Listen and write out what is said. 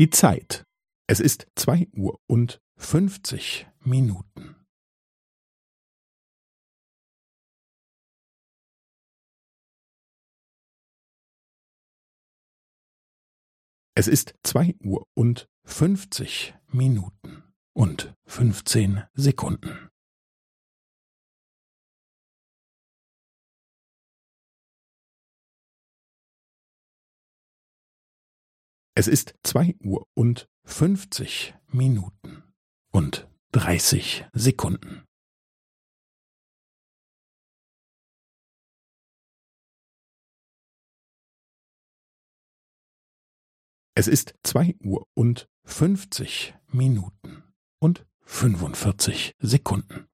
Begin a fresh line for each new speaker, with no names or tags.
Die Zeit. Es ist zwei Uhr und fünfzig Minuten. Es ist zwei Uhr und fünfzig Minuten und fünfzehn Sekunden. Es ist zwei Uhr und fünfzig Minuten und dreißig Sekunden. Es ist zwei Uhr und fünfzig Minuten und fünfundvierzig Sekunden.